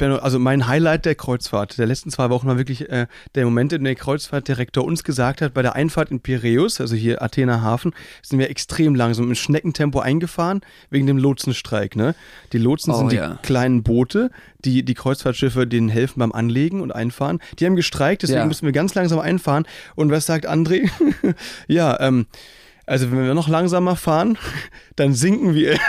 Also mein Highlight der Kreuzfahrt der letzten zwei Wochen war wirklich äh, der Moment, in dem der Kreuzfahrtdirektor uns gesagt hat, bei der Einfahrt in Piräus, also hier Athener Hafen, sind wir extrem langsam im Schneckentempo eingefahren wegen dem Lotsenstreik. Ne? Die Lotsen Oh, sind die ja. kleinen Boote, die die Kreuzfahrtschiffe denen helfen beim Anlegen und Einfahren. Die haben gestreikt, deswegen Ja. müssen wir ganz langsam einfahren. Und was sagt André? ja, ähm, also wenn wir noch langsamer fahren, dann sinken wir.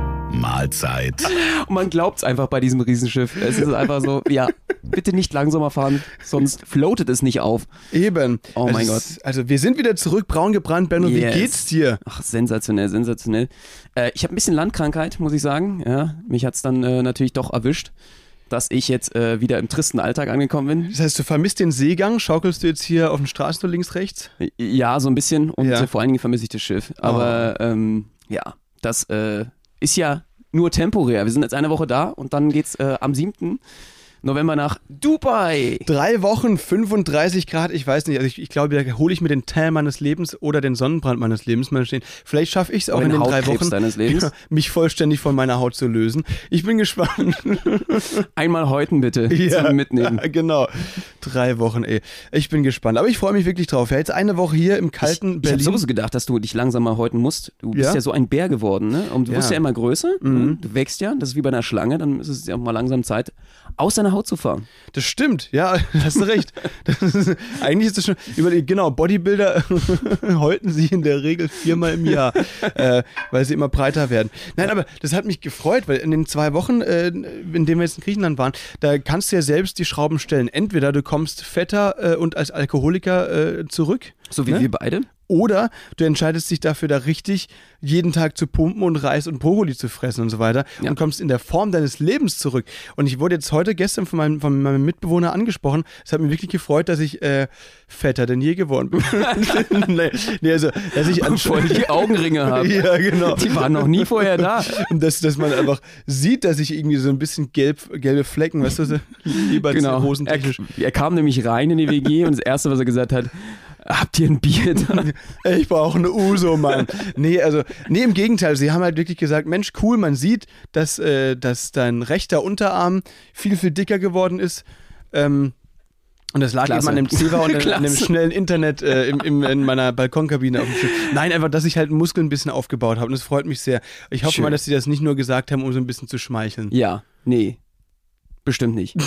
Mahlzeit. Und man glaubt es einfach bei diesem Riesenschiff. Es ist einfach so, ja, bitte nicht langsamer fahren, sonst floatet es nicht auf. Eben. Oh Es mein ist- Also wir sind wieder zurück, braun gebrannt. Benno, Yes. wie geht's dir? Ach, sensationell, sensationell. Äh, ich habe ein bisschen Landkrankheit, muss ich sagen. Ja, mich hat's dann äh, natürlich doch erwischt, dass ich jetzt äh, wieder im tristen Alltag angekommen bin. Das heißt, du vermisst den Seegang, schaukelst du jetzt hier auf den Straßen nur links, rechts? Ja, so ein bisschen. Und Ja. Oh. äh, vor allen Dingen vermisse ich das Schiff. Aber ähm, ja, das äh, ist ja nur temporär. Wir sind jetzt eine Woche da und dann geht's äh, am 7. November nach Dubai. Drei Wochen, 35 Grad, ich weiß nicht. Also ich, ich glaube, da hole ich mir den Tan meines Lebens oder den Sonnenbrand meines Lebens mal stehen. Vielleicht schaffe ich es auch in den drei Wochen, Lebens. mich vollständig von meiner Haut zu lösen. Ich bin gespannt. Einmal häuten bitte zum Mitnehmen. Ja, genau. Drei Wochen, ey. Ich bin gespannt. Aber ich freue mich wirklich drauf. Ja, jetzt eine Woche hier im kalten Ich, ich habe Berlin. sowieso gedacht, dass du dich langsam mal häuten musst. Du bist Ja? ja, so ein Bär geworden, ne? Und du Ja. Mhm. wirst ja immer größer. Ne? Du wächst ja. Das ist wie bei einer Schlange. Dann ist es ja auch mal langsam Zeit, aus Haut zu fahren. Das stimmt, ja, hast du recht. Das ist, eigentlich ist das schon, überleg, genau, Bodybuilder häuten sie in der Regel viermal im Jahr, äh, weil sie immer breiter werden. Nein, aber das hat mich gefreut, weil in den zwei Wochen, äh, in denen wir jetzt in Griechenland waren, da kannst du ja selbst die Schrauben stellen. Entweder du kommst fetter äh, und als Alkoholiker äh, zurück. So wie ne? wir beide. Oder du entscheidest dich dafür, da richtig jeden Tag zu pumpen und Reis und Brokkoli zu fressen und so weiter Ja. und kommst in der Form deines Lebens zurück. Und ich wurde jetzt heute, gestern von meinem, von meinem Mitbewohner angesprochen. Es hat mich wirklich gefreut, dass ich äh, fetter denn je geworden bin. nee, nee, also, dass ich anscheinend. die Augenringe habe. Ja, genau. Die waren noch nie vorher da. Und dass, dass man einfach sieht, dass ich irgendwie so ein bisschen gelb, gelbe Flecken, weißt du, so lieber Genau. Er, hosentechnisch. er kam nämlich rein in die WG und das Erste, was er gesagt hat, habt ihr ein Bier da? Ich brauche eine Uso, Mann. Nee, also, nee, im Gegenteil. Sie haben halt wirklich gesagt, Mensch, cool, man sieht, dass, äh, dass dein rechter Unterarm viel, viel dicker geworden ist. Ähm, und das lag Klasse. eben an dem Zewa und an, an dem schnellen Internet äh, im, im, in meiner Balkonkabine auf dem Schiff. Nein, einfach, dass ich halt Muskeln ein bisschen aufgebaut habe. Und das freut mich sehr. Ich hoffe Schön. mal, dass sie das nicht nur gesagt haben, um so ein bisschen zu schmeicheln. Ja, nee. Bestimmt nicht.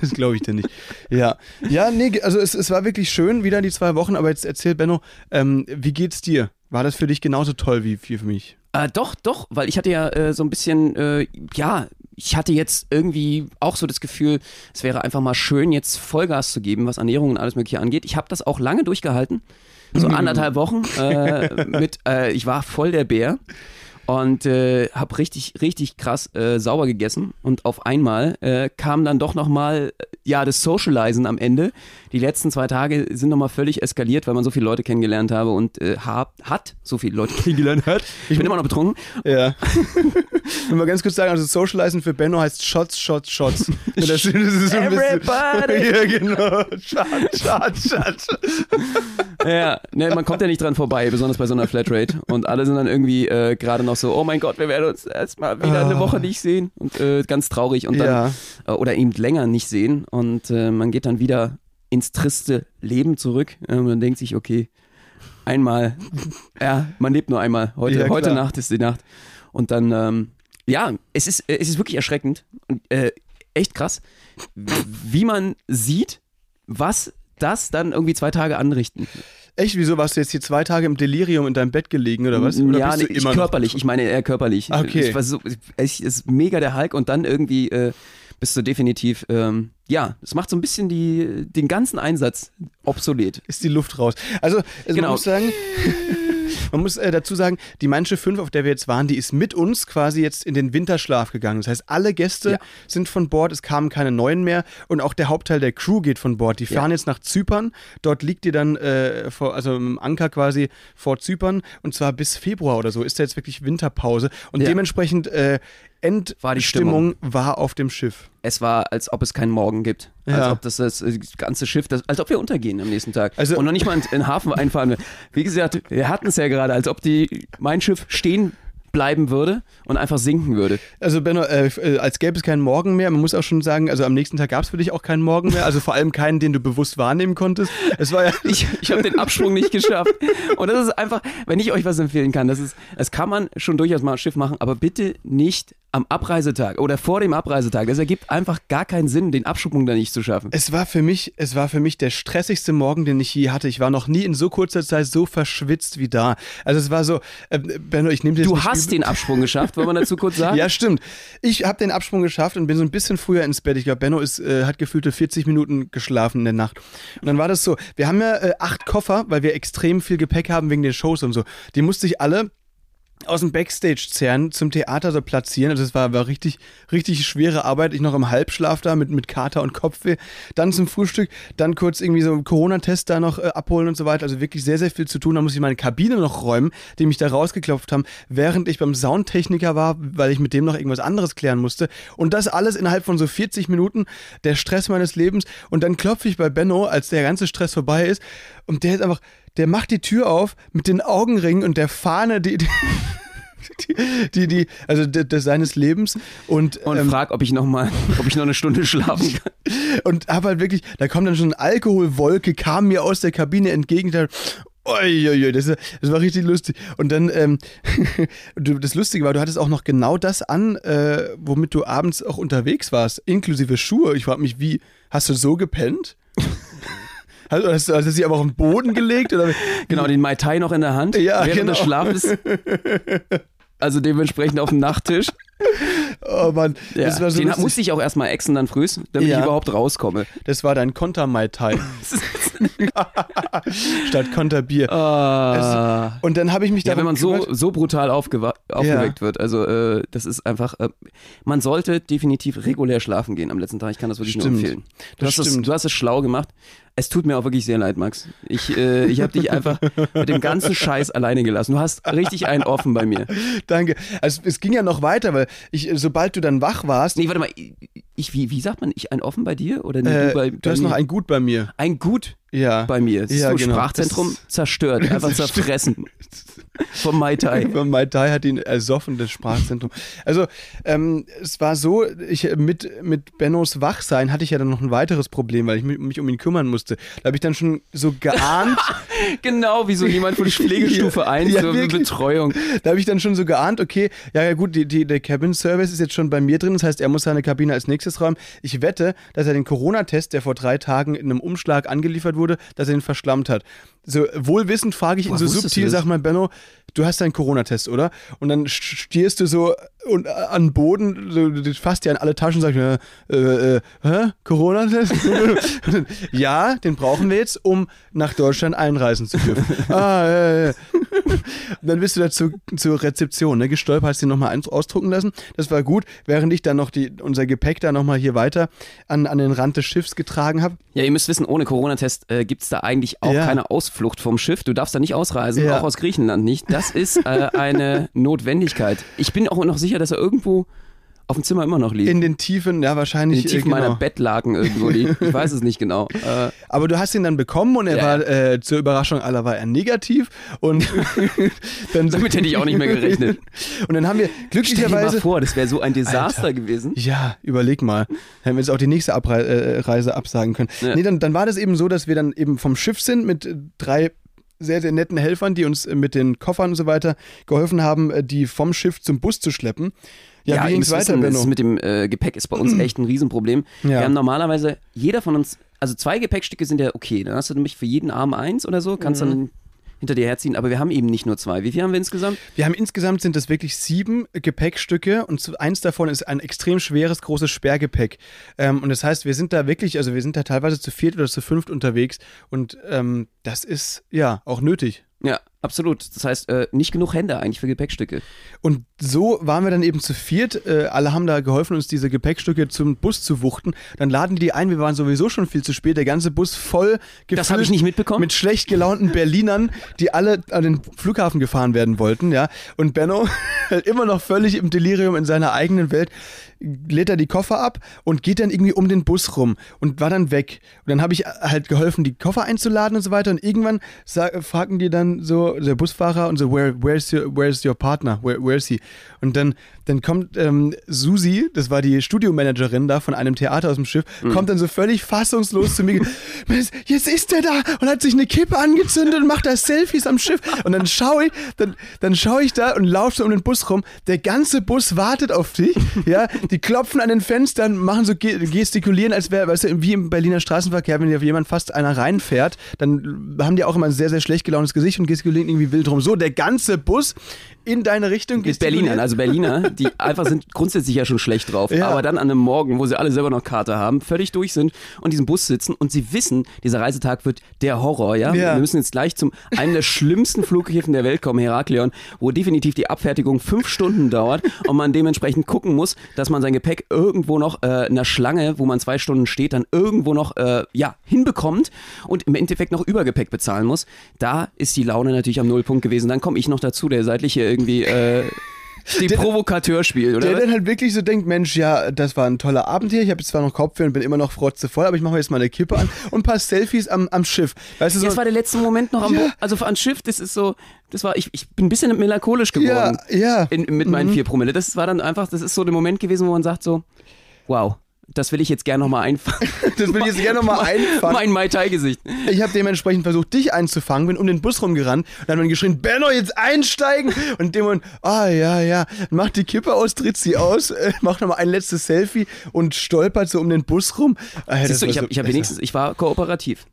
Das glaube ich dir nicht. Ja, ja, nee, also es, es war wirklich schön, wieder die zwei Wochen, aber jetzt erzähl Benno, ähm, wie geht's dir? War das für dich genauso toll wie, wie für mich? Äh, doch, doch, weil ich hatte ja äh, so ein bisschen, äh, ja, ich hatte jetzt irgendwie auch so das Gefühl, es wäre einfach mal schön, jetzt Vollgas zu geben, was Ernährung und alles Mögliche angeht. Ich habe das auch lange durchgehalten, so anderthalb Wochen. Äh, mit, äh, ich war voll der Bär und äh, habe richtig, richtig krass äh, sauber gegessen. Und auf einmal äh, kam dann doch nochmal, ja, das Socializen am Ende. Die letzten zwei Tage sind nochmal völlig eskaliert, weil man so viele Leute kennengelernt habe und äh, hab, hat so viele Leute kennengelernt hat. Ich bin immer noch betrunken. Ja. Will mal ganz kurz sagen, also Socializen für Benno heißt Shots, Shots, Shots. Das, das ist so ein Everybody! Ja, genau. Shots, Shots, Shots. Ja, ne, man kommt ja nicht dran vorbei, besonders bei so einer Flatrate. Und alle sind dann irgendwie äh, gerade noch so, oh mein Gott, wir werden uns erstmal wieder eine Woche nicht sehen. Und äh, ganz traurig und dann, Ja. äh, oder eben länger nicht sehen. Und äh, man geht dann wieder ins triste Leben zurück. Äh, und man denkt sich, okay, einmal, ja, man lebt nur einmal. Heute, Ja, heute. Nacht ist die Nacht. Und dann, ähm, ja, es ist, äh, es ist wirklich erschreckend und echt krass, wie man sieht, was das dann irgendwie zwei Tage anrichten. Echt, wieso warst du jetzt hier zwei Tage im Delirium in deinem Bett gelegen oder was? Oder ja, nee, ich immer noch- körperlich, ich meine eher körperlich. Okay. Ich war so, ich ist mega der Hulk und dann irgendwie äh, bist du definitiv, ähm, ja, es macht so ein bisschen die, den ganzen Einsatz obsolet. Ist die Luft raus. Also, also man Genau. muss sagen, Man muss äh, dazu sagen, die Schiff 5, auf der wir jetzt waren, die ist mit uns quasi jetzt in den Winterschlaf gegangen. Das heißt, alle Gäste Ja. sind von Bord, es kamen keine neuen mehr und auch der Hauptteil der Crew geht von Bord. Die fahren Ja. jetzt nach Zypern. Dort liegt ihr dann, äh, vor, also im Anker quasi vor Zypern und zwar bis Februar oder so ist da jetzt wirklich Winterpause und Ja. dementsprechend äh, Endstimmung war auf dem Schiff. Es war, als ob es keinen Morgen gibt. Als Ja. ob das, das äh, ganze Schiff, das, als ob wir untergehen am nächsten Tag. Also- und noch nicht mal in, den Hafen einfahren. Wie gesagt, wir hatten es ja gerade, als ob die, mein Schiff stehen bleiben würde und einfach sinken würde. Also Benno, äh, äh, als gäbe es keinen Morgen mehr. Man muss auch schon sagen, also am nächsten Tag gab es für dich auch keinen Morgen mehr. Also vor allem keinen, den du bewusst wahrnehmen konntest. Es war ja Ich, ich habe den Absprung nicht geschafft. Und das ist einfach, wenn ich euch was empfehlen kann, das ist, das kann man schon durchaus mal am Schiff machen, aber bitte nicht am Abreisetag oder vor dem Abreisetag. Das ergibt einfach gar keinen Sinn, den Absprung da nicht zu schaffen. Es war für mich, es war für mich der stressigste Morgen, den ich je hatte. Ich war noch nie in so kurzer Zeit so verschwitzt wie da. Also es war so, äh, Benno, ich nehme dir Du hast den Absprung geschafft, wollen wir dazu kurz sagen? Ja, stimmt. Ich habe den Absprung geschafft und bin so ein bisschen früher ins Bett. Ich glaube, Benno ist, äh, hat gefühlte 40 Minuten geschlafen in der Nacht. Und dann war das so, wir haben ja äh, acht Koffer, weil wir extrem viel Gepäck haben wegen den Shows und so. Die musste ich alle aus dem Backstage zerren, zum Theater so platzieren. Also es war, war richtig, richtig schwere Arbeit. Ich noch im Halbschlaf da mit, mit Kater und Kopfweh. Dann zum Frühstück, dann kurz irgendwie so einen Corona-Test da noch äh, abholen und so weiter. Also wirklich sehr, sehr viel zu tun. Da muss ich meine Kabine noch räumen, die mich da rausgeklopft haben, während ich beim Soundtechniker war, weil ich mit dem noch irgendwas anderes klären musste. Und das alles innerhalb von so 40 Minuten, der Stress meines Lebens. Und dann klopfe ich bei Benno, als der ganze Stress vorbei ist. Und der ist einfach, der macht die Tür auf mit den Augenringen und der Fahne, die, die die, die, die also de, de seines Lebens und Und ähm, frag, ob ich noch mal, ob ich noch eine Stunde schlafen kann. und hab halt wirklich, da kommt dann schon eine Alkoholwolke, kam mir aus der Kabine entgegen. Da, Uiuiui, das, das war richtig lustig. Und dann, ähm, das Lustige war, du hattest auch noch genau das an, äh, womit du abends auch unterwegs warst, inklusive Schuhe. Ich frage mich, wie, hast du so gepennt? Hast, hast, du- hast du sie aber auf den Boden gelegt? Oder? Genau, den Mai Tai noch in der Hand Ja, während genau. des Schlafes. Also dementsprechend auf dem Nachttisch. Oh Mann, Ja, das war so den lustig. musste ich auch erstmal exen dann frühs, damit Ja. ich überhaupt rauskomme. Das war dein Konter Mai Tai. Statt Konterbier. Ah. Und dann habe ich mich Ja, darum wenn man so, so brutal aufgeweckt wird. Also äh, das ist einfach, äh, man sollte definitiv regulär schlafen gehen am letzten Tag. Ich kann das wirklich Stimmt. nur empfehlen. Du Das hast, es, stimmt. du hast es schlau gemacht. Es tut mir auch wirklich sehr leid, Max. Ich, äh, ich habe dich einfach mit dem ganzen Scheiß alleine gelassen. Du hast richtig einen offen bei mir. Danke. Also es ging ja noch weiter, weil ich, sobald du dann wach warst, Nee, warte mal. Ich, wie, wie sagt man? Ich ein offen bei dir? Oder nee, äh, du bei, du bei hast mir? noch ein Gut bei mir. ein Gut Ja. bei mir. Siehst Ja, du, genau. Sprachzentrum Das- zerstört, einfach zerfressen. Vom Mai Tai. Mai Tai hat ihn ersoffen, das Sprachzentrum. Also, ähm, es war so, ich mit, mit Bennos Wachsein hatte ich ja dann noch ein weiteres Problem, weil ich mich, mich um ihn kümmern musste. Da habe ich dann schon so geahnt, Genau, wie so jemand von Pflegestufe 1 Ja, zur wirklich. Betreuung. da habe ich dann schon so geahnt, okay, ja, ja gut, die, die, der Cabin Service ist jetzt schon bei mir drin, das heißt, er muss seine Kabine als nächstes räumen. Ich wette, dass er den Corona-Test, der vor drei Tagen in einem Umschlag angeliefert wurde, dass er den verschlammt hat. So wohlwissend frage ich ihn so subtil, sag mal, Benno, du hast deinen Corona-Test, oder? Und dann st- stehst du so und, äh, an den Boden, so, du fasst dir an alle Taschen und sagst, äh, äh, äh, hä? Corona-Test? Ja, den brauchen wir jetzt, um nach Deutschland einreisen zu dürfen. ah, ja, ja. Und dann bist du da zu, zur Rezeption, ne? Gestolpert, hast den nochmal ausdrucken lassen. Das war gut, während ich dann noch die, unser Gepäck da nochmal hier weiter an, an den Rand des Schiffs getragen habe. Ja, ihr müsst wissen, ohne Corona-Test äh, gibt es da eigentlich auch Ja. keine Ausflucht vom Schiff. Du darfst da nicht ausreisen, Ja. auch aus Griechenland nicht. Das ist äh, eine Notwendigkeit. Ich bin auch noch sicher, dass er irgendwo auf dem Zimmer immer noch liegt. In den Tiefen, ja, In wahrscheinlich. den Tiefen äh, genau. meiner Bettlaken irgendwo liegt. Ich weiß es nicht genau. Äh, Aber du hast ihn dann bekommen und er Ja, war äh, zur Überraschung aller war er negativ und dann Damit hätte ich auch nicht mehr gerechnet. Und dann haben wir stell dir mal glücklicherweise vor, das wäre so ein Desaster Alter. gewesen. Ja, überleg mal. Hätten wir jetzt auch die nächste Abrei äh, Reise absagen können. Ja. Nee, dann, dann war das eben so, dass wir dann eben vom Schiff sind mit drei sehr, sehr netten Helfern, die uns äh, mit den Koffern und so weiter geholfen haben, äh, die vom Schiff zum Bus zu schleppen. Ja, Ja, wie ging's müsst weiter, wissen, das mit dem äh, Gepäck ist bei uns echt ein Riesenproblem. Ja. Wir haben normalerweise, jeder von uns, also zwei Gepäckstücke sind ja okay. Dann hast du nämlich für jeden Arm eins oder so, kannst Mhm. dann hinter dir herziehen. Aber wir haben eben nicht nur zwei. Wie viel haben wir insgesamt? Wir haben insgesamt sind das wirklich sieben Gepäckstücke und eins davon ist ein extrem schweres, großes Sperrgepäck. Ähm, und das heißt, wir sind da wirklich, also wir sind da teilweise zu viert oder zu fünft unterwegs und ähm, das ist ja auch nötig. Ja, absolut. Das heißt, äh, nicht genug Hände eigentlich für Gepäckstücke. Und so waren wir dann eben zu viert. Äh, alle haben da geholfen, uns diese Gepäckstücke zum Bus zu wuchten. Dann laden die ein. Wir waren sowieso schon viel zu spät. Der ganze Bus voll gefüllt. Das habe ich nicht mitbekommen. Mit schlecht gelaunten Berlinern, die alle an den Flughafen gefahren werden wollten. Ja. Und Benno, immer noch völlig im Delirium in seiner eigenen Welt, lädt er die Koffer ab und geht dann irgendwie um den Bus rum und war dann weg. Und dann habe ich halt geholfen, die Koffer einzuladen und so weiter. Und irgendwann fragen die dann so, der Busfahrer und so, where, where's, your, where's your partner? Where, where's he? Und dann, dann kommt ähm, Susi, das war die Studiomanagerin da von einem Theater aus dem Schiff, kommt dann so völlig fassungslos zu mir. Jetzt ist der da und hat sich eine Kippe angezündet und macht da Selfies am Schiff. Und dann schaue ich, dann, dann schaue ich da und laufe so um den Bus rum. Der ganze Bus wartet auf dich. Ja, die klopfen an den Fenstern, machen so ge- gestikulieren, als wäre, weißt du, wie im Berliner Straßenverkehr, wenn dir jemand fast einer reinfährt, dann haben die auch immer ein sehr, sehr schlecht gelauntes Gesicht und gestikulieren irgendwie wild rum. So, der ganze Bus in deine Richtung Mit gestikuliert. Berlinern, also Berliner, die einfach sind grundsätzlich ja schon schlecht drauf, Ja. aber dann an einem Morgen, wo sie alle selber noch Karte haben, völlig durch sind und in diesem Bus sitzen und sie wissen, dieser Reisetag wird der Horror, ja? Ja. Wir müssen jetzt gleich zum einem der schlimmsten Flughäfen der Welt kommen, Heraklion, wo definitiv die Abfertigung fünf Stunden dauert und man dementsprechend gucken muss, dass man sein Gepäck irgendwo noch äh, in einer Schlange, wo man zwei Stunden steht, dann irgendwo noch äh, ja hinbekommt und im Endeffekt noch Übergepäck bezahlen muss. Da ist die Laune natürlich am Nullpunkt gewesen. Dann komme ich noch dazu, der seitliche irgendwie äh, die Der- Provokateur spielt, oder? Der was? dann halt wirklich so denkt, Mensch, ja, das war ein toller Abend hier. Ich habe jetzt zwar noch Kopfweh und bin immer noch frotzevoll, aber ich mache mir jetzt mal eine Kippe an und ein paar Selfies am, am Schiff. Weißt du, so, Das war der letzte Moment noch am Ja. Also an Schiff, das ist so, das war, ich, ich bin ein bisschen melancholisch geworden. ja, ja. In, mit meinen vier Promille. Das war dann einfach, das ist so der Moment gewesen, wo man sagt so, wow, das will ich jetzt gerne nochmal einfangen. Das will ich jetzt gerne nochmal einfangen. Mein Mai Tai-Gesicht. Ich habe dementsprechend versucht, dich einzufangen, bin um den Bus rumgerannt und dann hat man geschrien, Benno, jetzt einsteigen! Und dem Moment, ah ja, ja, macht die Kippe aus, tritt sie aus, äh, macht nochmal ein letztes Selfie und stolpert so um den Bus rum. Ah, Siehst du, ich habe hab wenigstens, ich war kooperativ.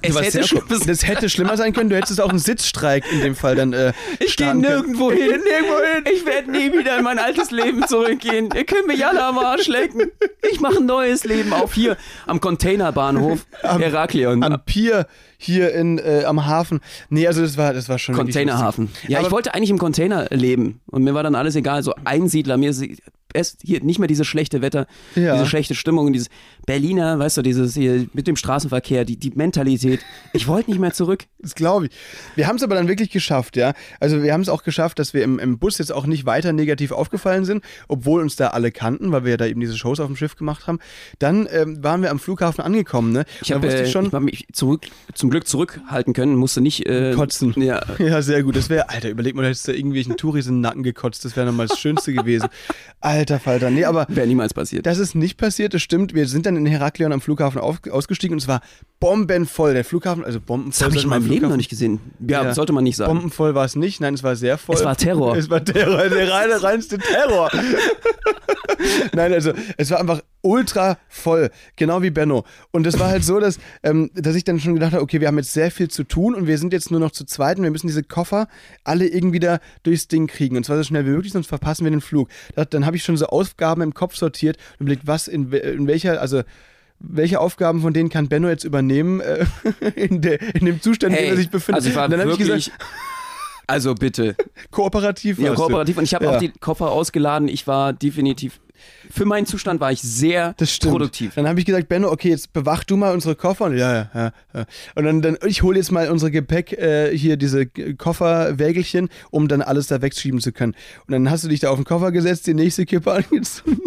Es hätte das hätte schlimmer sein können. Du hättest auch einen Sitzstreik in dem Fall dann. Äh, ich gehe starten können. nirgendwo hin. nirgendwo hin. Ich werde nie wieder in mein altes Leben zurückgehen. Ihr könnt mich alle am Arsch lecken. Ich mache ein neues Leben auf hier am Containerbahnhof Heraklion. Am Pier hier in, äh, am Hafen. Nee, also das war, das war schon. Containerhafen. Ja, Aber ich wollte eigentlich im Container leben und mir war dann alles egal. So Einsiedler, mir es hier nicht mehr dieses schlechte Wetter, Ja. diese schlechte Stimmung, dieses Berliner, weißt du, dieses hier mit dem Straßenverkehr, die, die Mentalität. Ich wollte nicht mehr zurück. Das glaube ich. Wir haben es aber dann wirklich geschafft, ja. Also wir haben es auch geschafft, dass wir im, im Bus jetzt auch nicht weiter negativ aufgefallen sind, obwohl uns da alle kannten, weil wir ja da eben diese Shows auf dem Schiff gemacht haben. Dann ähm, waren wir am Flughafen angekommen, ne? Ich Da habe äh, ich schon. ich hab mich zurück, zum Glück zurückhalten können, musste nicht äh, Kotzen. Ja, Ja, sehr gut. Das wäre, Alter, überleg mal, du hättest da irgendwelchen Touris in den Nacken gekotzt. Das wäre nochmal das Schönste gewesen. Alter Falter. Nee, aber wäre niemals passiert. Das ist nicht passiert, das stimmt. Wir sind dann in Heraklion am Flughafen auf, ausgestiegen und es war bombenvoll. Der Flughafen, also bombenvoll. Das habe ich in meinem Leben noch nicht gesehen. Ja, Ja. sollte man nicht sagen. Bombenvoll war es nicht, nein, es war sehr voll. Es war Terror. Es war Terror, der reine, reinste Terror. nein, also es war einfach ultra voll, genau wie Benno. Und es war halt so, dass, ähm, dass ich dann schon gedacht habe, okay, wir haben jetzt sehr viel zu tun und wir sind jetzt nur noch zu zweit und wir müssen diese Koffer alle irgendwie da durchs Ding kriegen. Und zwar so schnell wie möglich, sonst verpassen wir den Flug. Da, dann habe ich schon so Aufgaben im Kopf sortiert und überlegt, was in, in welcher, also welche Aufgaben von denen kann Benno jetzt übernehmen äh, in, der, in dem Zustand, in dem er sich befindet. also ich war habe ich wirklich, gesagt, also bitte. kooperativ Ja, warst du. kooperativ. Und ich habe Ja. auch die Koffer ausgeladen. Ich war definitiv, für meinen Zustand war ich sehr produktiv. Dann habe ich gesagt, Benno, okay, jetzt bewach du mal unsere Koffer. Und ja, ja, ja. Und dann, dann ich hole jetzt mal unsere Gepäck, äh, hier diese Kofferwägelchen, um dann alles da wegschieben zu können. Und dann hast du dich da auf den Koffer gesetzt, die nächste Kippe angezogen.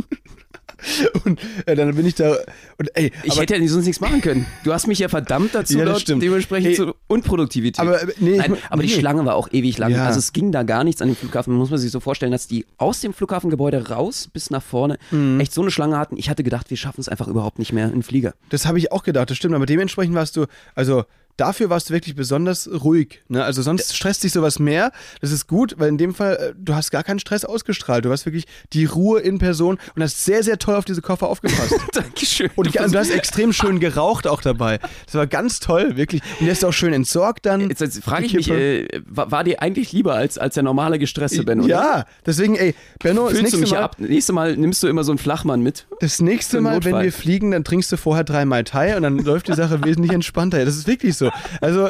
Und äh, dann bin ich da und ey, Ich aber, hätte ja sonst nichts machen können. Du hast mich ja verdammt dazu, Ja, stimmt. dementsprechend Hey, zu Unproduktivität. aber, äh, nee, Nein, aber die nee. Schlange war auch ewig lang. Ja. Also es ging da gar nichts an dem Flughafen. Man muss man sich so vorstellen, dass die aus dem Flughafengebäude raus bis nach vorne Mhm. echt so eine Schlange hatten. Ich hatte gedacht, wir schaffen es einfach überhaupt nicht mehr in Flieger. Das habe ich auch gedacht, das stimmt. Aber dementsprechend warst du, also dafür warst du wirklich besonders ruhig. Ne? Also sonst stresst dich sowas mehr. Das ist gut, weil in dem Fall, äh, du hast gar keinen Stress ausgestrahlt. Du hast wirklich die Ruhe in Person und hast sehr, sehr toll auf diese Koffer aufgepasst. Dankeschön. Und du, du hast extrem schön geraucht auch dabei. Das war ganz toll, wirklich. Und der ist auch schön entsorgt dann. Jetzt, jetzt frage ich mich, äh, war, dir eigentlich lieber als, als der normale gestresste Benno? ja, deswegen, ey, Benno, das Fühlst du nächste, mich Mal, ab? Nächstes Mal nimmst du immer so einen Flachmann mit. das nächste Mal, wenn Notfall. wir fliegen, dann trinkst du vorher drei Mai Tai und dann läuft die Sache wesentlich entspannter. Das ist wirklich so. Also,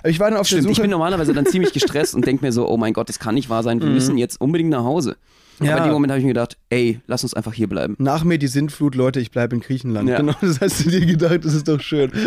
Aber ich war dann auf Stimmt, der ich Suche. bin normalerweise dann ziemlich gestresst und denke mir so, oh mein Gott, das kann nicht wahr sein, wir müssen jetzt unbedingt nach Hause. Ja. Aber in dem Moment habe ich mir gedacht, ey, lass uns einfach hier bleiben. nach mir die Sintflut, Leute, ich bleibe in Griechenland. Ja. Genau, das hast du dir gedacht, das ist doch schön.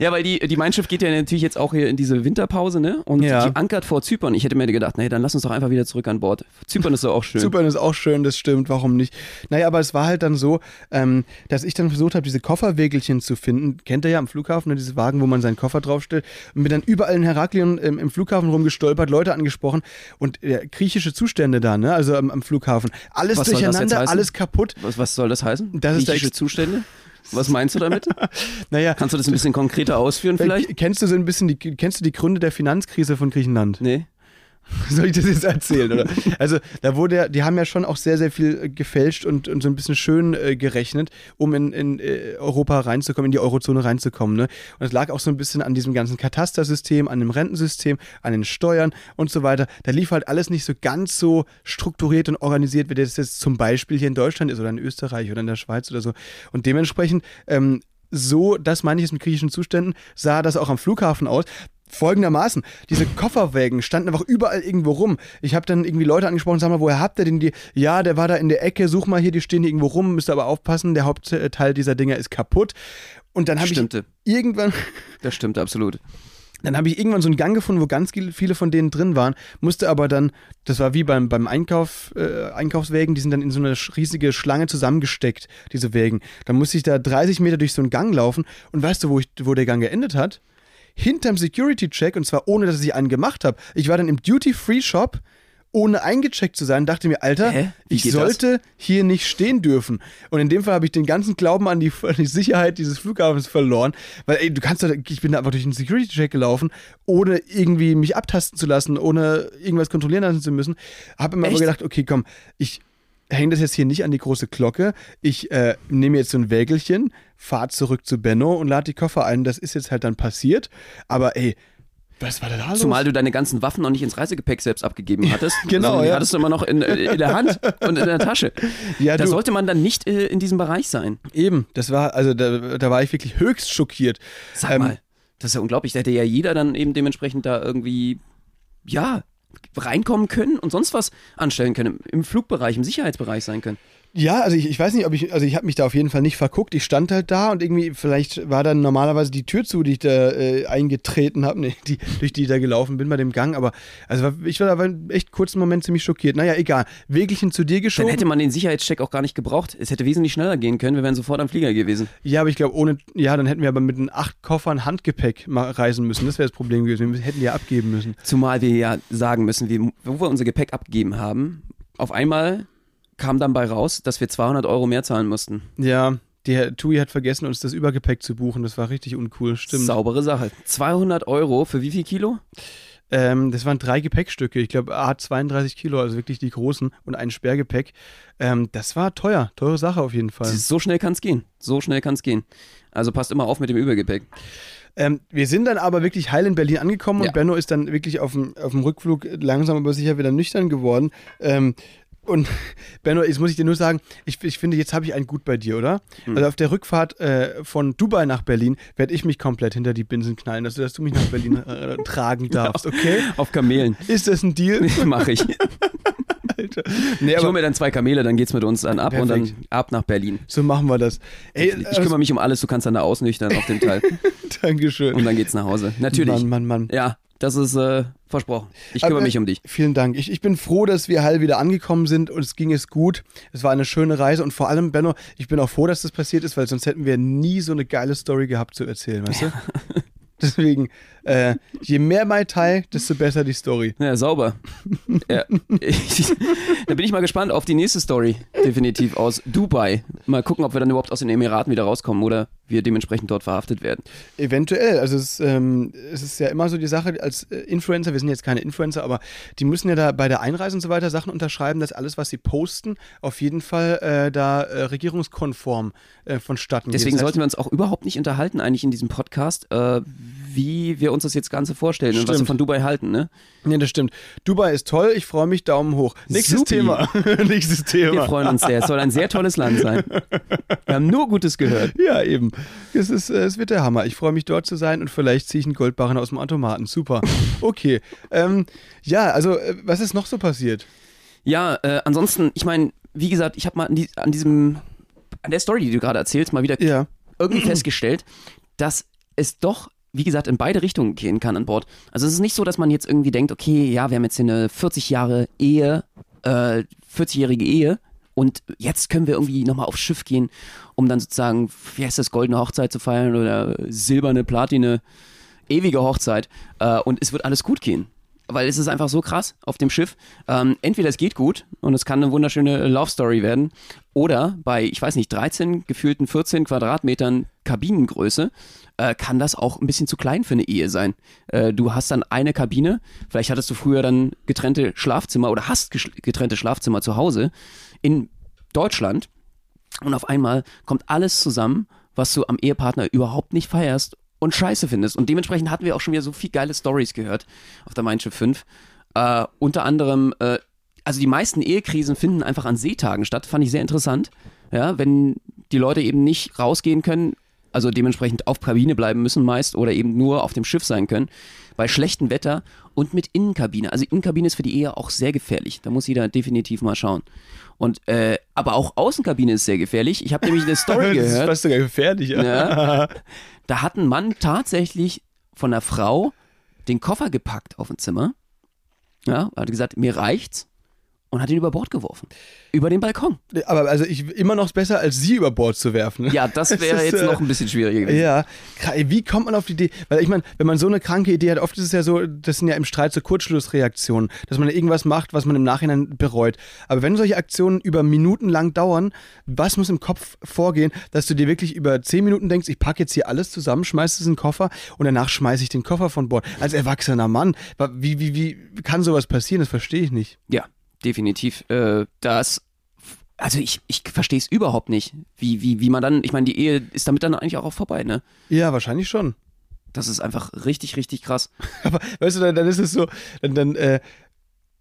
Ja, weil die, die Mein Schiff geht ja natürlich jetzt auch hier in diese Winterpause, ne? Und Ja. die ankert vor Zypern. Ich hätte mir gedacht, nee, dann lass uns doch einfach wieder zurück an Bord. Zypern ist doch auch schön. Zypern ist auch schön, das stimmt, warum nicht? Naja, aber es war halt dann so, ähm, dass ich dann versucht habe, diese Kofferwägelchen zu finden. Kennt ihr ja am Flughafen, ne, diese Wagen, wo man seinen Koffer draufstellt. Und bin dann überall in Heraklion ähm, im Flughafen rumgestolpert, Leute angesprochen und äh, griechische Zustände da, ne? Also am, am Flughafen. Alles Was durcheinander, alles kaputt. Was, was soll das heißen? Das ist der Ex- Zustände? Was meinst du damit? Naja, Kannst du das ein bisschen konkreter ausführen vielleicht? äh, kennst du so ein bisschen die, kennst du die Gründe der Finanzkrise von Griechenland? Nee. Soll ich das jetzt erzählen, oder? Also, da wurde ja, die haben ja schon auch sehr, sehr viel äh, gefälscht und, und so ein bisschen schön äh, gerechnet, um in, in äh, Europa reinzukommen, in die Eurozone reinzukommen. Ne? Und es lag auch so ein bisschen an diesem ganzen Katastersystem, an dem Rentensystem, an den Steuern und so weiter. Da lief halt alles nicht so ganz so strukturiert und organisiert, wie das jetzt zum Beispiel hier in Deutschland ist oder in Österreich oder in der Schweiz oder so. Und dementsprechend, ähm, so, das meine ich jetzt mit griechischen Zuständen, sah das auch am Flughafen aus. Folgendermaßen, diese Kofferwägen standen einfach überall irgendwo rum. Ich habe dann irgendwie Leute angesprochen, sag mal, woher habt ihr denn die? Ja, der war da in der Ecke, such mal hier, die stehen hier irgendwo rum, müsst ihr aber aufpassen, der Hauptteil dieser Dinger ist kaputt. Und dann habe ich irgendwann, Das stimmt absolut. dann habe ich irgendwann so einen Gang gefunden, wo ganz viele von denen drin waren, musste aber dann, das war wie beim, beim Einkauf, äh, Einkaufswägen, die sind dann in so eine riesige Schlange zusammengesteckt, diese Wägen. Dann musste ich da 30 Meter durch so einen Gang laufen und weißt du, wo, ich, wo der Gang geendet hat? Hinterm Security-Check und zwar ohne, dass ich einen gemacht habe. Ich war dann im Duty-Free-Shop, ohne eingecheckt zu sein, dachte mir, Alter, ich geht das? sollte hier nicht stehen dürfen. Und in dem Fall habe ich den ganzen Glauben an die, an die Sicherheit dieses Flughafens verloren, weil ey, du kannst doch, ich bin da einfach durch den Security-Check gelaufen, ohne irgendwie mich abtasten zu lassen, ohne irgendwas kontrollieren lassen zu müssen. Habe mir aber gedacht, okay, komm, ich hänge das jetzt hier nicht an die große Glocke. Ich äh, nehme jetzt so ein Wägelchen, fahre zurück zu Benno und lade die Koffer ein. Das ist jetzt halt dann passiert. Aber ey, was war da los? Zumal du deine ganzen Waffen noch nicht ins Reisegepäck selbst abgegeben hattest. Genau, die ja. hattest du immer noch in, äh, in der Hand und in der Tasche. Ja, da du- sollte man dann nicht äh, in diesem Bereich sein. Eben, das war, also da, da war ich wirklich höchst schockiert. Sag Ähm, mal, das ist ja unglaublich. Da hätte ja jeder dann eben dementsprechend da irgendwie, ja, reinkommen können und sonst was anstellen können. Im Flugbereich, im Sicherheitsbereich sein können. Ja, also ich, ich weiß nicht, ob ich, also ich habe mich da auf jeden Fall nicht verguckt. Ich stand halt da und irgendwie, vielleicht war dann normalerweise die Tür zu, die ich da äh, eingetreten habe, nee, die, durch die ich da gelaufen bin bei dem Gang. Aber also ich war da echt kurzen Moment ziemlich schockiert. Naja, egal. Wägelchen zu dir Dann geschoben. hätte man den Sicherheitscheck auch gar nicht gebraucht. Es hätte wesentlich schneller gehen können. Wir wären sofort am Flieger gewesen. ja, aber ich glaube, ohne, ja, dann hätten wir aber mit den acht Koffern Handgepäck mal reisen müssen. Das wäre das Problem gewesen. Wir hätten ja abgeben müssen. Zumal wir ja sagen müssen, wie, wo wir unser Gepäck abgegeben haben, auf einmal kam dann bei raus, dass wir 200 Euro mehr zahlen mussten. Ja, der Tui hat vergessen, uns das Übergepäck zu buchen. Das war richtig uncool, stimmt. Saubere Sache. 200 Euro für wie viel Kilo? Ähm, das waren drei Gepäckstücke. Ich glaube, A hat 32 Kilo, also wirklich die großen und ein Sperrgepäck. Ähm, das war teuer, teure Sache auf jeden Fall. So schnell kann es gehen. So schnell kann es gehen. Also passt immer auf mit dem Übergepäck. Ähm, wir sind dann aber wirklich heil in Berlin angekommen Ja. und Benno ist dann wirklich auf dem, auf dem Rückflug langsam aber sicher wieder nüchtern geworden. Ähm, und Benno, jetzt muss ich dir nur sagen, ich, ich finde, jetzt habe ich einen gut bei dir, oder? Hm. Also auf der Rückfahrt äh, von Dubai nach Berlin werde ich mich komplett hinter die Binsen knallen, also dass du mich nach Berlin äh, tragen darfst, okay? Auf Kamelen. Ist das ein Deal? Mache ich. Alter. Nee, Ich hole mir dann zwei Kamele, dann geht's mit uns dann ab und Perfekt. dann ab nach Berlin. so machen wir das. Ey, äh, Ich kümmere mich um alles, du kannst dann da ausnüchtern auf dem Teil. Dankeschön. Und dann geht's nach Hause. Natürlich. Mann, Mann, Mann. Ja, das ist äh, versprochen. Ich kümmere Aber, mich um dich. Vielen Dank. Ich, ich bin froh, dass wir heil wieder angekommen sind und es ging es gut. Es war eine schöne Reise und vor allem, Benno, ich bin auch froh, dass das passiert ist, weil sonst hätten wir nie so eine geile Story gehabt zu erzählen, weißt du? Deswegen, äh, je mehr Mai Tai, desto besser die Story. Ja, sauber. ja. Ich, da bin ich mal gespannt auf die nächste Story. Definitiv aus Dubai. Mal gucken, ob wir dann überhaupt aus den Emiraten wieder rauskommen oder wir dementsprechend dort verhaftet werden. Eventuell. Also es, ähm, es ist ja immer so die Sache als äh, Influencer, wir sind jetzt keine Influencer, aber die müssen ja da bei der Einreise und so weiter Sachen unterschreiben, dass alles, was sie posten, auf jeden Fall äh, da äh, regierungskonform äh, vonstatten Deswegen geht. Heißt, sollten wir uns auch überhaupt nicht unterhalten, eigentlich in diesem Podcast, äh, wie wir uns das jetzt Ganze vorstellen und was wir Stimmt. von Dubai halten, ne? Nee, das stimmt. Dubai ist toll, ich freue mich, Daumen hoch. Nächstes Supi. Thema. Nächstes Wir Thema. freuen uns sehr. Es soll ein sehr tolles Land sein. Wir haben nur Gutes gehört. Ja, eben. Es, ist, äh, es wird der Hammer. Ich freue mich dort zu sein und vielleicht ziehe ich einen Goldbarren aus dem Automaten. Super. Okay. ähm, ja, also, äh, was ist noch so passiert? Ja, äh, ansonsten, ich meine, wie gesagt, ich habe mal an, die, an diesem, an der Story, die du gerade erzählst, mal wieder Ja. irgendwie festgestellt, dass es doch, wie gesagt, in beide Richtungen gehen kann an Bord. Also es ist nicht so, dass man jetzt irgendwie denkt, okay, ja, wir haben jetzt hier eine 40 Jahre Ehe, äh, 40-jährige Ehe und jetzt können wir irgendwie nochmal aufs Schiff gehen, um dann sozusagen, wie heißt das, goldene Hochzeit zu feiern oder silberne, platine, ewige Hochzeit äh, und es wird alles gut gehen. Weil es ist einfach so krass auf dem Schiff. Ähm, entweder es geht gut und es kann eine wunderschöne Love Story werden, oder bei, ich weiß nicht, 13, gefühlten 14 Quadratmetern Kabinengröße äh, kann das auch ein bisschen zu klein für eine Ehe sein. Äh, du hast dann eine Kabine, vielleicht hattest du früher dann getrennte Schlafzimmer oder hast getrennte Schlafzimmer zu Hause in Deutschland und auf einmal kommt alles zusammen, was du am Ehepartner überhaupt nicht feierst und scheiße findest. Und dementsprechend hatten wir auch schon wieder so viel geile Stories gehört auf der Mein Schiff 5. Äh, unter anderem, äh, also die meisten Ehekrisen finden einfach an Seetagen statt, fand ich sehr interessant. Ja, wenn die Leute eben nicht rausgehen können, also dementsprechend auf Kabine bleiben müssen meist oder eben nur auf dem Schiff sein können, bei schlechtem Wetter und mit Innenkabine. Also Innenkabine ist für die Ehe auch sehr gefährlich. Da muss jeder definitiv mal schauen. Und äh, aber auch Außenkabine ist sehr gefährlich. Ich habe nämlich eine Story Das ist gehört. fast sogar gefährlich. Ja. Da hat ein Mann tatsächlich von der Frau den Koffer gepackt auf ein Zimmer. Ja, hat gesagt, mir reicht's. Und hat ihn über Bord geworfen. Über den Balkon. Aber also ich immer noch besser, als sie über Bord zu werfen. Ja, das wäre ist, jetzt äh, noch ein bisschen schwieriger gewesen. Ja, wie kommt man auf die Idee? Weil ich meine, wenn man so eine kranke Idee hat, oft ist es ja so, das sind ja im Streit so Kurzschlussreaktionen, dass man irgendwas macht, was man im Nachhinein bereut. Aber wenn solche Aktionen über Minuten lang dauern, was muss im Kopf vorgehen, dass du dir wirklich über zehn Minuten denkst, ich packe jetzt hier alles zusammen, schmeiß es in den Koffer und danach schmeiße ich den Koffer von Bord. Als erwachsener Mann, wie, wie, wie kann sowas passieren? Das verstehe ich nicht. Ja, definitiv. Äh, das, also ich, ich verstehe es überhaupt nicht, wie, wie, wie man dann, ich meine, die Ehe ist damit dann eigentlich auch vorbei, ne? Ja, wahrscheinlich schon. Das ist einfach richtig, richtig krass. Aber weißt du, dann, dann ist es so, dann, dann äh,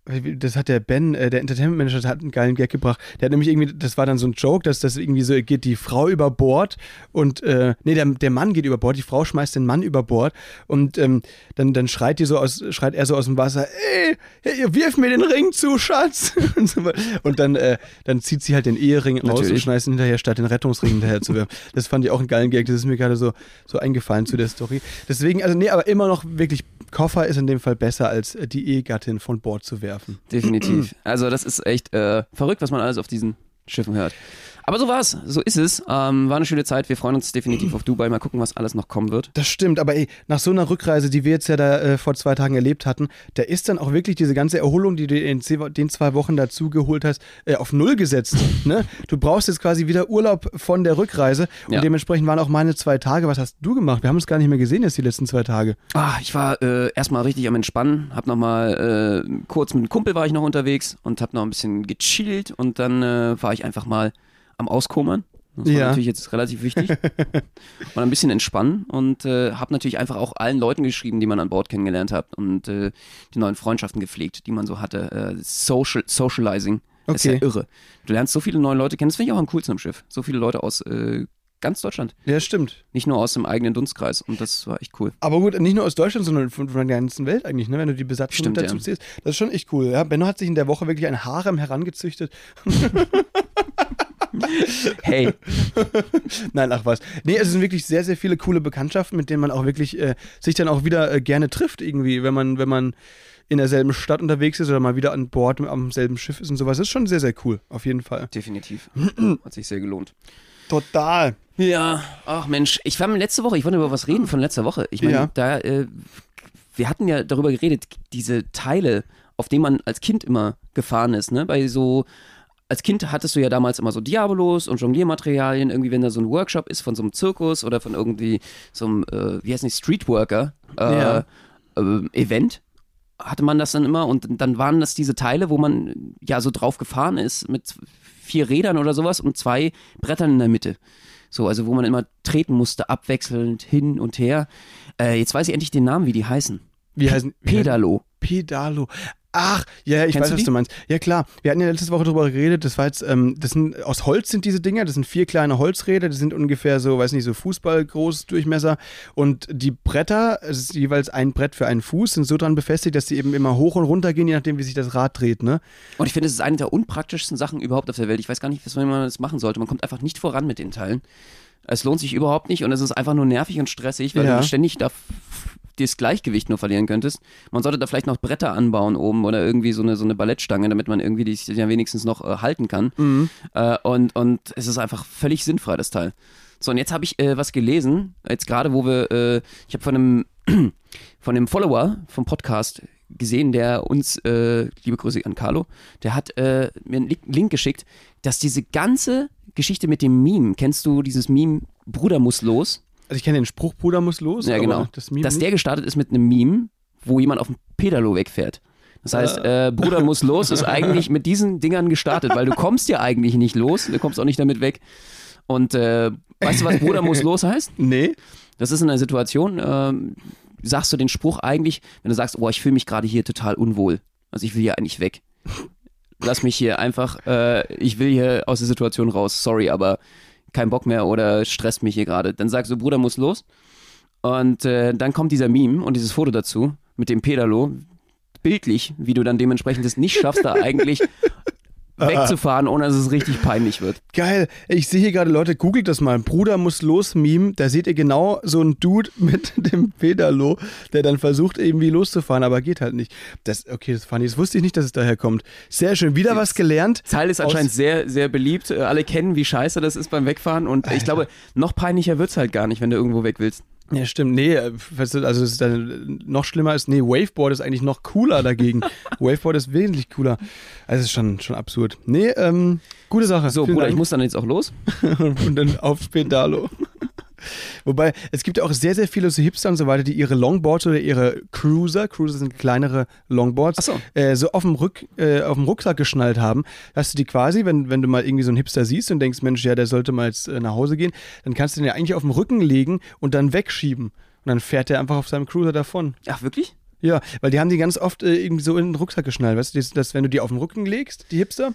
das hat der Ben, äh, der Entertainment Manager, der hat einen geilen Gag gebracht. Der hat nämlich irgendwie, das war dann so ein Joke, dass das irgendwie so geht die Frau über Bord und äh, nee, der, der Mann geht über Bord, die Frau schmeißt den Mann über Bord und ähm, dann, dann schreit die so aus, schreit er so aus dem Wasser, ey, hey, wirf mir den Ring zu, Schatz. und, so, und dann, äh, dann zieht sie halt den Ehering raus und Natürlich. schmeißt ihn hinterher, statt den Rettungsring hinterher zu werfen. Das fand ich auch einen geilen Gag, das ist mir gerade so, so eingefallen zu der Story. Deswegen, also nee, aber immer noch wirklich, Koffer ist in dem Fall besser, als äh, die Ehegattin von Bord zu werfen. Definitiv. Also das ist echt äh, verrückt, was man alles auf diesen Schiffen hört. Aber so war's, so ist es. Ähm, war eine schöne Zeit. Wir freuen uns definitiv auf Dubai. Mal gucken, was alles noch kommen wird. Das stimmt, aber ey, nach so einer Rückreise, die wir jetzt ja da äh, vor zwei Tagen erlebt hatten, da ist dann auch wirklich diese ganze Erholung, die du in den zwei Wochen dazu geholt hast, äh, auf Null gesetzt. ne? Du brauchst jetzt quasi wieder Urlaub von der Rückreise und Ja. dementsprechend waren auch meine zwei Tage. Was hast du gemacht? Wir haben uns gar nicht mehr gesehen jetzt die letzten zwei Tage. Ah, ich war äh, erstmal richtig am Entspannen. Hab nochmal äh, kurz mit einem Kumpel war ich noch unterwegs und hab noch ein bisschen gechillt und dann äh, war ich einfach mal am Auskommern. Das war Ja. natürlich jetzt relativ wichtig. und ein bisschen entspannen und äh, habe natürlich einfach auch allen Leuten geschrieben, die man an Bord kennengelernt hat und äh, die neuen Freundschaften gepflegt, die man so hatte. Äh, Social, Socializing ist ja Okay. irre. Du lernst so viele neue Leute kennen. Das finde ich auch am coolsten am Schiff. So viele Leute aus äh, ganz Deutschland, Ja, stimmt. nicht nur aus dem eigenen Dunstkreis. Und das war echt cool. Aber gut, nicht nur aus Deutschland, sondern von, von der ganzen Welt eigentlich, ne? wenn du die Besatzung Stimmt, dazu ja. zählst. Das ist schon echt cool. Ja? Benno hat sich in der Woche wirklich ein Harem herangezüchtet. Hey, Nein, ach was. Nee, es sind wirklich sehr, sehr viele coole Bekanntschaften, mit denen man auch wirklich äh, sich dann auch wieder äh, gerne trifft, irgendwie, wenn man, wenn man in derselben Stadt unterwegs ist oder mal wieder an Bord am selben Schiff ist und sowas. Das ist schon sehr, sehr cool, auf jeden Fall. definitiv. Hat sich sehr gelohnt. Total. Ja, ach Mensch, ich war letzte Woche, ich wollte über was reden von letzter Woche. Ich meine, Ja. da, äh, wir hatten ja darüber geredet, diese Teile, auf denen man als Kind immer gefahren ist, ne? Bei so, als Kind hattest du ja damals immer so Diabolos und Jongliermaterialien, irgendwie, wenn da so ein Workshop ist von so einem Zirkus oder von irgendwie so einem, äh, wie heißt nicht, Streetworker äh, Ja. äh, Event hatte man das dann immer und dann waren das diese Teile, wo man ja so drauf gefahren ist mit vier Rädern oder sowas und zwei Brettern in der Mitte. So, also wo man immer treten musste, abwechselnd hin und her. Äh, jetzt weiß ich endlich den Namen, wie die heißen. Wie heißen Pedalo. Pedalo. Ach, ja, ja, ich Kennst weiß, du was du meinst. Ja, klar. Wir hatten ja letzte Woche darüber geredet. Das war jetzt, ähm, das sind, aus Holz sind diese Dinger. Das sind vier kleine Holzräder. Die sind ungefähr so, weiß nicht, so Fußball groß Durchmesser. Und die Bretter, es ist jeweils ein Brett für einen Fuß, sind so dran befestigt, dass die eben immer hoch und runter gehen, je nachdem, wie sich das Rad dreht, ne? Und ich finde, es ist eine der unpraktischsten Sachen überhaupt auf der Welt. Ich weiß gar nicht, was man das machen sollte. Man kommt einfach nicht voran mit den Teilen. Es lohnt sich überhaupt nicht und es ist einfach nur nervig und stressig, weil Ja. du ständig da das Gleichgewicht nur verlieren könntest. Man sollte da vielleicht noch Bretter anbauen oben oder irgendwie so eine, so eine Ballettstange, damit man irgendwie die ja wenigstens noch äh, halten kann. Äh, und, und es ist einfach völlig sinnfrei, das Teil. So, und jetzt habe ich äh, was gelesen, jetzt gerade, wo wir, äh, ich habe von einem, von einem Follower vom Podcast gesehen, der uns, äh, liebe Grüße an Carlo, der hat äh, mir einen Link- geschickt, dass diese ganze Geschichte mit dem Meme, kennst du dieses Meme Bruder muss los? Also ich kenne den Spruch, Bruder muss los. Ja, genau. Das dass der gestartet ist mit einem Meme, wo jemand auf dem Pedalo wegfährt. Das heißt, äh, Bruder muss los ist eigentlich mit diesen Dingern gestartet, weil du kommst ja eigentlich nicht los, du kommst auch nicht damit weg. Und äh, weißt du, was Bruder muss los heißt? Nee. Das ist in einer Situation, ähm, sagst du den Spruch eigentlich, wenn du sagst, oh, ich fühle mich gerade hier total unwohl. Also ich will hier eigentlich weg. Lass mich hier einfach, äh, ich will hier aus der Situation raus, sorry, aber kein Bock mehr oder stresst mich hier gerade. Dann sagst du, Bruder muss los. Und äh, dann kommt dieser Meme und dieses Foto dazu mit dem Pedalo, bildlich, wie du dann dementsprechend es nicht schaffst, da eigentlich wegzufahren, ohne dass es richtig peinlich wird. Geil. Ich sehe hier gerade, Leute, googelt das mal. Bruder muss los Meme. Da seht ihr genau so einen Dude mit dem Pedalo, der dann versucht irgendwie loszufahren, aber geht halt nicht. Das, okay, das fand ich. Das wusste ich nicht, dass es daher kommt. Sehr schön. Wieder was gelernt. Teil ist anscheinend sehr, sehr beliebt. Äh, Alle kennen, wie scheiße das ist beim Wegfahren. Und ich glaube, noch peinlicher wird's halt gar nicht, wenn du irgendwo weg willst. Ja, stimmt. Nee, äh, weißt du, also es ist dann noch schlimmer ist, nee, Waveboard ist eigentlich noch cooler dagegen. Waveboard ist wesentlich cooler. Also es ist schon, schon absurd. Nee, ähm, gute Sache. So, Vielen Bruder, ich Dank. muss dann jetzt auch los. und dann aufs Pedalo. Wobei, es gibt ja auch sehr, sehr viele so Hipster und so weiter, die ihre Longboards oder ihre Cruiser, Cruiser sind kleinere Longboards, so. äh, so auf dem, Rück, äh, auf dem Rucksack geschnallt haben, dass du die quasi, wenn, wenn du mal irgendwie so einen Hipster siehst und denkst, Mensch, ja, der sollte mal jetzt äh, nach Hause gehen, dann kannst du den ja eigentlich auf dem Rücken legen und dann wegschieben. Und dann fährt er einfach auf seinem Cruiser davon. Ach, wirklich? Ja, weil die haben die ganz oft äh, irgendwie so in den Rucksack geschnallt, weißt du, dass, dass wenn du die auf den Rücken legst, die Hipster,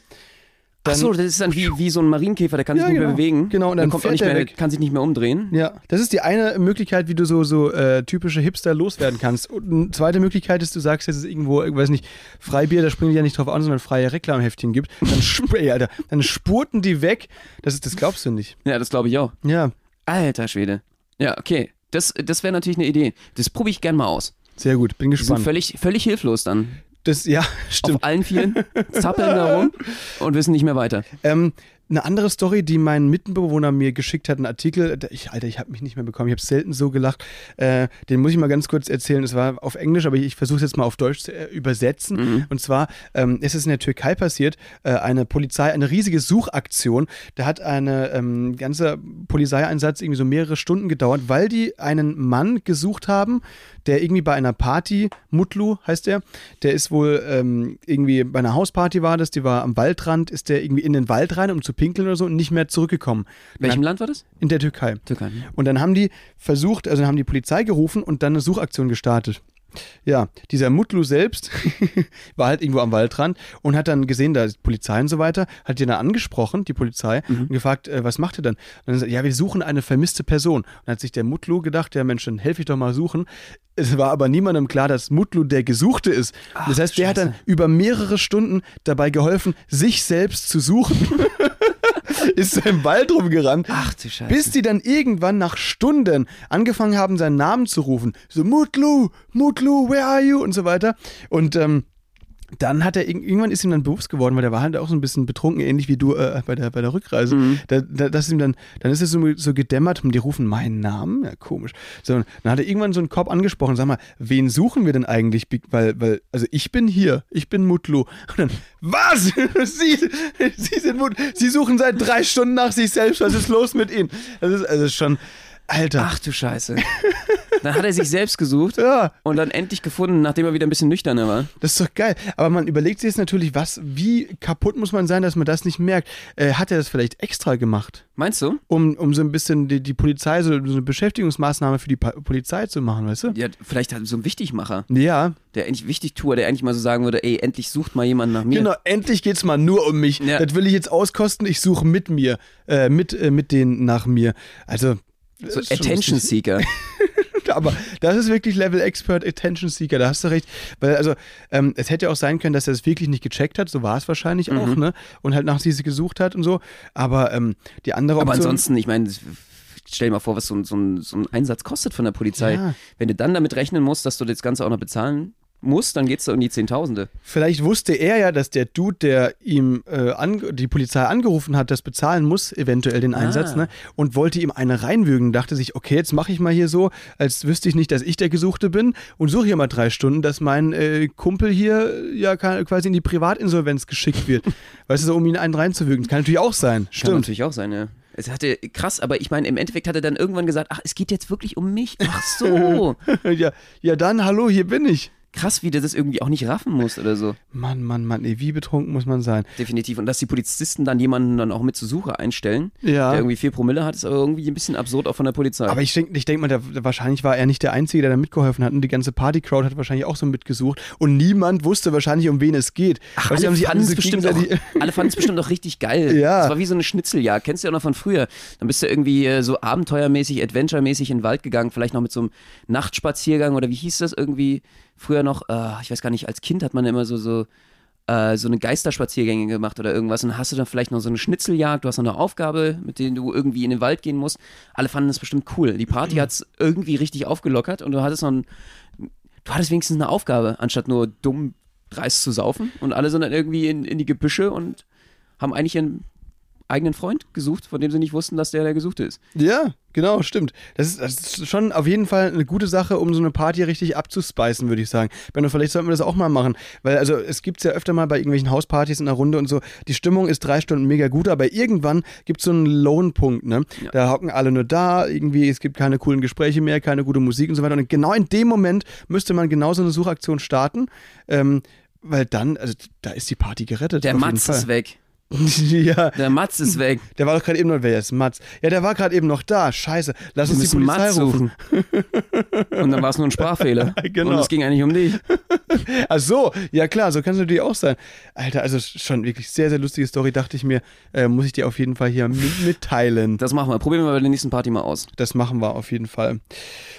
Ach so, das ist dann wie, wie so ein Marienkäfer, der kann Ja, sich nicht genau. mehr bewegen. Genau, und der dann kommt auch nicht der mehr, weg. kann sich nicht mehr umdrehen. Ja, das ist die eine Möglichkeit, wie du so, so äh, typische Hipster loswerden kannst. Und eine zweite Möglichkeit ist, du sagst, jetzt ist irgendwo, ich weiß nicht, Freibier, da springen die ja nicht drauf an, sondern freie Reklamheftchen gibt. Dann, sp ey, Alter, dann spurten die weg. Das, ist, das glaubst du nicht. Ja, das glaube ich auch. Ja, Alter Schwede. Ja, okay. Das, das wäre natürlich eine Idee. Das probiere ich gern mal aus. sehr gut, bin Die sind gespannt. völlig, völlig hilflos dann. Das, ja, stimmt. Auf allen Vieren, zappeln da rum und wissen nicht mehr weiter. Ähm, eine andere Story, die mein Mitbewohner mir geschickt hat, ein Artikel, ich, Alter, ich habe mich nicht mehr bekommen, ich habe selten so gelacht, äh, den muss ich mal ganz kurz erzählen, es war auf Englisch, aber ich versuche es jetzt mal auf Deutsch zu äh, übersetzen. Und zwar ähm, ist es in der Türkei passiert, äh, eine Polizei, eine riesige Suchaktion, da hat eine ähm, ganze Polizeieinsatz irgendwie so mehrere Stunden gedauert, weil die einen Mann gesucht haben, der irgendwie bei einer Party, Mutlu heißt der, der ist wohl ähm, irgendwie bei einer Hausparty war das, die war am Waldrand, ist der irgendwie in den Wald rein, um zu pinkeln oder so und nicht mehr zurückgekommen. Welchem Na, Land war das? In der Türkei. Türkei. Und dann haben die versucht, also dann haben die Polizei gerufen und dann eine Suchaktion gestartet. Ja, dieser Mutlu selbst war halt irgendwo am Waldrand und hat dann gesehen, da ist Polizei und so weiter, hat die dann angesprochen, die Polizei, und gefragt, äh, was macht ihr dann? Und dann sagt, ja, wir suchen eine vermisste Person. Und dann hat sich der Mutlu gedacht, ja Mensch, dann helfe ich doch mal suchen. Es war aber niemandem klar, dass Mutlu der Gesuchte ist. das heißt, der hat dann über mehrere Stunden dabei geholfen, sich selbst zu suchen. ist so im Wald rumgerannt. Ach du Scheiße. Bis die dann irgendwann nach Stunden angefangen haben, seinen Namen zu rufen. So, Mutlu, Mutlu, where are you? Und so weiter. Und ähm, dann hat er, irg- irgendwann ist ihm dann bewusst geworden, weil der war halt auch so ein bisschen betrunken, ähnlich wie du äh, bei, der, bei der Rückreise. Da, da, dass ihm dann, dann ist es so, so gedämmert und die rufen meinen Namen. Ja, komisch. So, dann hat er irgendwann so einen Kopf angesprochen, sag mal, wen suchen wir denn eigentlich? Weil, weil, also ich bin hier, ich bin Mutlu. Und dann, was? Sie, Sie sind Mut, Sie suchen seit drei Stunden nach sich selbst, was ist los mit Ihnen? Das ist also schon. Alter. Ach du Scheiße. Dann hat er sich selbst gesucht Ja, und dann endlich gefunden, nachdem er wieder ein bisschen nüchterner war. das ist doch geil. Aber man überlegt sich jetzt natürlich, was, wie kaputt muss man sein, dass man das nicht merkt. Äh, hat er das vielleicht extra gemacht? Meinst du? Um, um so ein bisschen die, die Polizei, so, so eine Beschäftigungsmaßnahme für die pa Polizei zu machen, weißt du? Ja, vielleicht hat so ein Wichtigmacher, Ja, der eigentlich wichtig tut, der eigentlich mal so sagen würde, ey, endlich sucht mal jemand nach mir. genau. Endlich geht's mal nur um mich. Ja. Das will ich jetzt auskosten. Ich suche mit mir, äh, mit, äh, mit denen nach mir. Also. So Attention. Seeker. Aber das ist wirklich Level Expert Attention Seeker, da hast du recht. Weil, also, ähm, es hätte auch sein können, dass er es wirklich nicht gecheckt hat, so war es wahrscheinlich auch, Mhm. ne? Und halt nach sie gesucht hat und so. Aber ähm, die andere Aber Option. ansonsten, ich meine, stell dir mal vor, was so ein, so, ein, so ein Einsatz kostet von der Polizei. Ja. Wenn du dann damit rechnen musst, dass du das Ganze auch noch bezahlen musst, dann geht's da um die Zehntausende. Vielleicht wusste er ja, dass der Dude, der ihm äh, die Polizei angerufen hat, das bezahlen muss, eventuell den Einsatz, Ah. ne? Und wollte ihm eine reinwürgen. Dachte sich, okay, jetzt mache ich mal hier so, als wüsste ich nicht, dass ich der Gesuchte bin und suche hier mal drei Stunden, dass mein äh, Kumpel hier ja quasi in die Privatinsolvenz geschickt wird. weißt du, so, um ihn einen reinzuwürgen. Kann natürlich auch sein. Kann Stimmt. natürlich auch sein, ja. Es hatte krass, aber ich meine, im Endeffekt hat er dann irgendwann gesagt, ach, es geht jetzt wirklich um mich. Ach so. ja, ja, dann, hallo, hier bin ich. Krass, wie der das irgendwie auch nicht raffen muss oder so. Mann, Mann, Mann, ey, wie betrunken muss man sein? Definitiv. Und dass die Polizisten dann jemanden dann auch mit zur Suche einstellen, Ja. der irgendwie vier Promille hat, ist aber irgendwie ein bisschen absurd auch von der Polizei. Aber ich denke ich denk mal, der, wahrscheinlich war er nicht der Einzige, der da mitgeholfen hat. Und die ganze Party-Crowd hat wahrscheinlich auch so mitgesucht. Und niemand wusste wahrscheinlich, um wen es geht. Ach, Weißt alle haben sich fanden es bestimmt auch, alle fanden es bestimmt auch richtig geil. Ja. Das war wie so eine Schnitzeljagd. Kennst du ja auch noch von früher. Dann bist du irgendwie äh, so abenteuermäßig, adventuremäßig in den Wald gegangen, vielleicht noch mit so einem Nachtspaziergang oder wie hieß das irgendwie früher noch? Äh, ich weiß gar nicht, als Kind hat man immer so, so, äh, so eine Geisterspaziergänge gemacht oder irgendwas. Und hast du dann vielleicht noch so eine Schnitzeljagd, du hast noch eine Aufgabe, mit der du irgendwie in den Wald gehen musst. Alle fanden das bestimmt cool. Die Party hat es irgendwie richtig aufgelockert und du hattest noch ein, du hattest wenigstens eine Aufgabe, anstatt nur dumm dreist zu saufen. Und alle sind dann irgendwie in, in die Gebüsche und haben eigentlich ihren eigenen Freund gesucht, von dem sie nicht wussten, dass der der Gesuchte ist. Ja, genau, stimmt. Das ist, das ist schon auf jeden Fall eine gute Sache, um so eine Party richtig abzuspeisen, würde ich sagen. Benno, vielleicht sollten wir das auch mal machen. Weil, also, es gibt es ja öfter mal bei irgendwelchen Hauspartys in der Runde und so. Die Stimmung ist drei Stunden mega gut, aber irgendwann gibt es so einen Lone-Punkt, ne? Ja. Da hocken alle nur da, irgendwie, es gibt keine coolen Gespräche mehr, keine gute Musik und so weiter. Und genau in dem Moment müsste man genau so eine Suchaktion starten. Ähm, weil dann, also da ist die Party gerettet. Der Matz ist weg. ja, Der Matz ist weg. der war doch gerade eben noch, wer ist Mats? Ja, der war gerade eben noch da. Scheiße, lass Wir uns die Polizei Matz rufen. suchen. Und dann war es nur ein Sprachfehler. Genau. Und es ging eigentlich um dich. Ach so, ja klar, so kann es natürlich auch sein. Alter, also schon wirklich sehr, sehr lustige Story, dachte ich mir, äh, muss ich dir auf jeden Fall hier mit, mitteilen. Das machen wir. Probieren wir bei der nächsten Party mal aus. Das machen wir auf jeden Fall.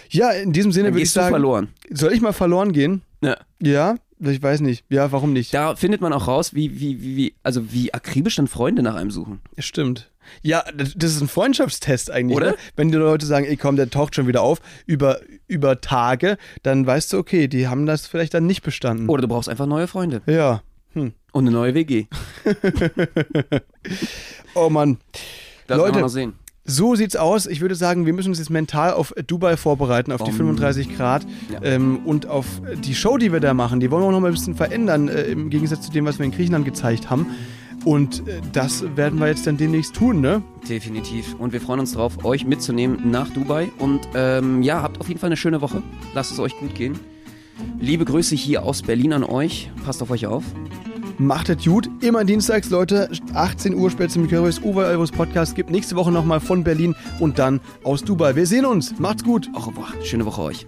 Ja, in diesem Sinne Dann würde ich sagen, verloren. soll ich mal verloren gehen? Ja. Ja, ich weiß nicht. Ja, warum nicht? Da findet man auch raus, wie, wie, wie, wie, also wie akribisch dann Freunde nach einem suchen. Stimmt. Ja, das ist ein Freundschaftstest eigentlich. Oder? Ne? Wenn die Leute sagen, ey komm, der taucht schon wieder auf über, über Tage, dann weißt du, okay, die haben das vielleicht dann nicht bestanden. Oder du brauchst einfach neue Freunde. Ja. Hm. Und eine neue WG. Oh Mann. Das Leute, wir noch sehen. So sieht's aus. Ich würde sagen, wir müssen uns jetzt mental auf Dubai vorbereiten, auf die Um, 35 Grad ja. ähm, und auf die Show, die wir da machen. Die wollen wir auch noch mal ein bisschen verändern, äh, im Gegensatz zu dem, was wir in Griechenland gezeigt haben. Und äh, das werden wir jetzt dann demnächst tun, ne? Definitiv. Und wir freuen uns drauf, euch mitzunehmen nach Dubai. Und ähm, ja, habt auf jeden Fall eine schöne Woche. Lasst es euch gut gehen. Liebe Grüße hier aus Berlin an euch. Passt auf euch auf. Macht es gut. Immer dienstags, Leute. 18 Uhr spätestens mit Currywurst, überall, wo es Podcast gibt. Nächste Woche nochmal von Berlin und dann aus Dubai. Wir sehen uns. Macht's gut. Au revoir. Schöne Woche euch.